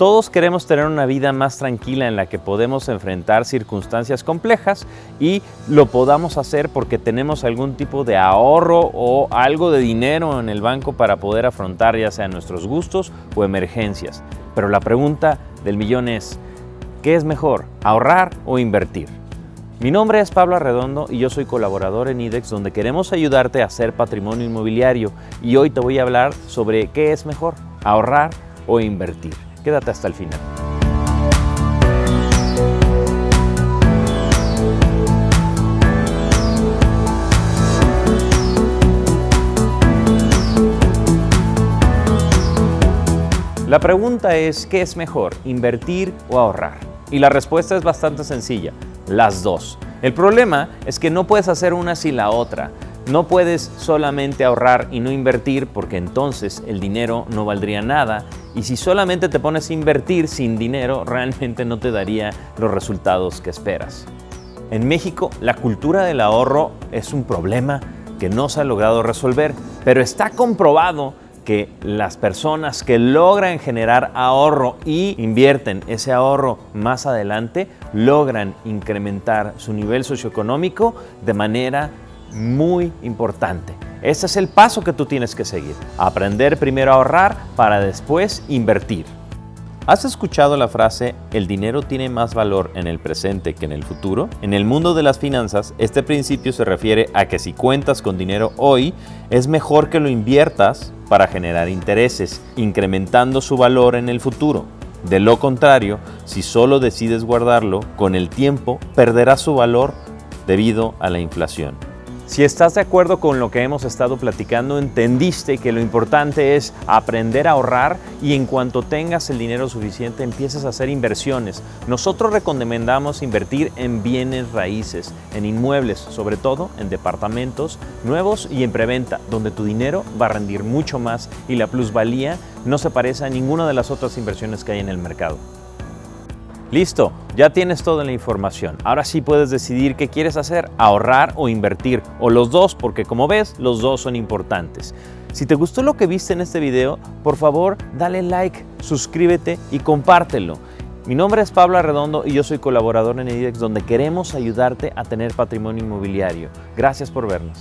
Todos queremos tener una vida más tranquila en la que podemos enfrentar circunstancias complejas y lo podamos hacer porque tenemos algún tipo de ahorro o algo de dinero en el banco para poder afrontar ya sea nuestros gustos o emergencias. Pero la pregunta del millón es, ¿qué es mejor, ahorrar o invertir? Mi nombre es Pablo Arredondo y yo soy colaborador en IDEX donde queremos ayudarte a hacer patrimonio inmobiliario y hoy te voy a hablar sobre qué es mejor, ahorrar o invertir. Quédate hasta el final. La pregunta es, ¿qué es mejor, invertir o ahorrar? Y la respuesta es bastante sencilla, las dos. El problema es que no puedes hacer una sin la otra. No puedes solamente ahorrar y no invertir porque entonces el dinero no valdría nada y si solamente te pones a invertir sin dinero realmente no te daría los resultados que esperas. En México la cultura del ahorro es un problema que no se ha logrado resolver, pero está comprobado que las personas que logran generar ahorro y invierten ese ahorro más adelante logran incrementar su nivel socioeconómico de manera muy importante. Ese es el paso que tú tienes que seguir. Aprender primero a ahorrar para después invertir. ¿Has escuchado la frase el dinero tiene más valor en el presente que en el futuro? En el mundo de las finanzas, este principio se refiere a que si cuentas con dinero hoy, es mejor que lo inviertas para generar intereses, incrementando su valor en el futuro. De lo contrario, si solo decides guardarlo, con el tiempo perderá su valor debido a la inflación. Si estás de acuerdo con lo que hemos estado platicando, entendiste que lo importante es aprender a ahorrar y en cuanto tengas el dinero suficiente empieces a hacer inversiones. Nosotros recomendamos invertir en bienes raíces, en inmuebles, sobre todo en departamentos nuevos y en preventa, donde tu dinero va a rendir mucho más y la plusvalía no se parece a ninguna de las otras inversiones que hay en el mercado. Listo, ya tienes toda la información. Ahora sí puedes decidir qué quieres hacer, ahorrar o invertir, o los dos, porque como ves, los dos son importantes. Si te gustó lo que viste en este video, por favor, dale like, suscríbete y compártelo. Mi nombre es Pablo Arredondo y yo soy colaborador en Edidex donde queremos ayudarte a tener patrimonio inmobiliario. Gracias por vernos.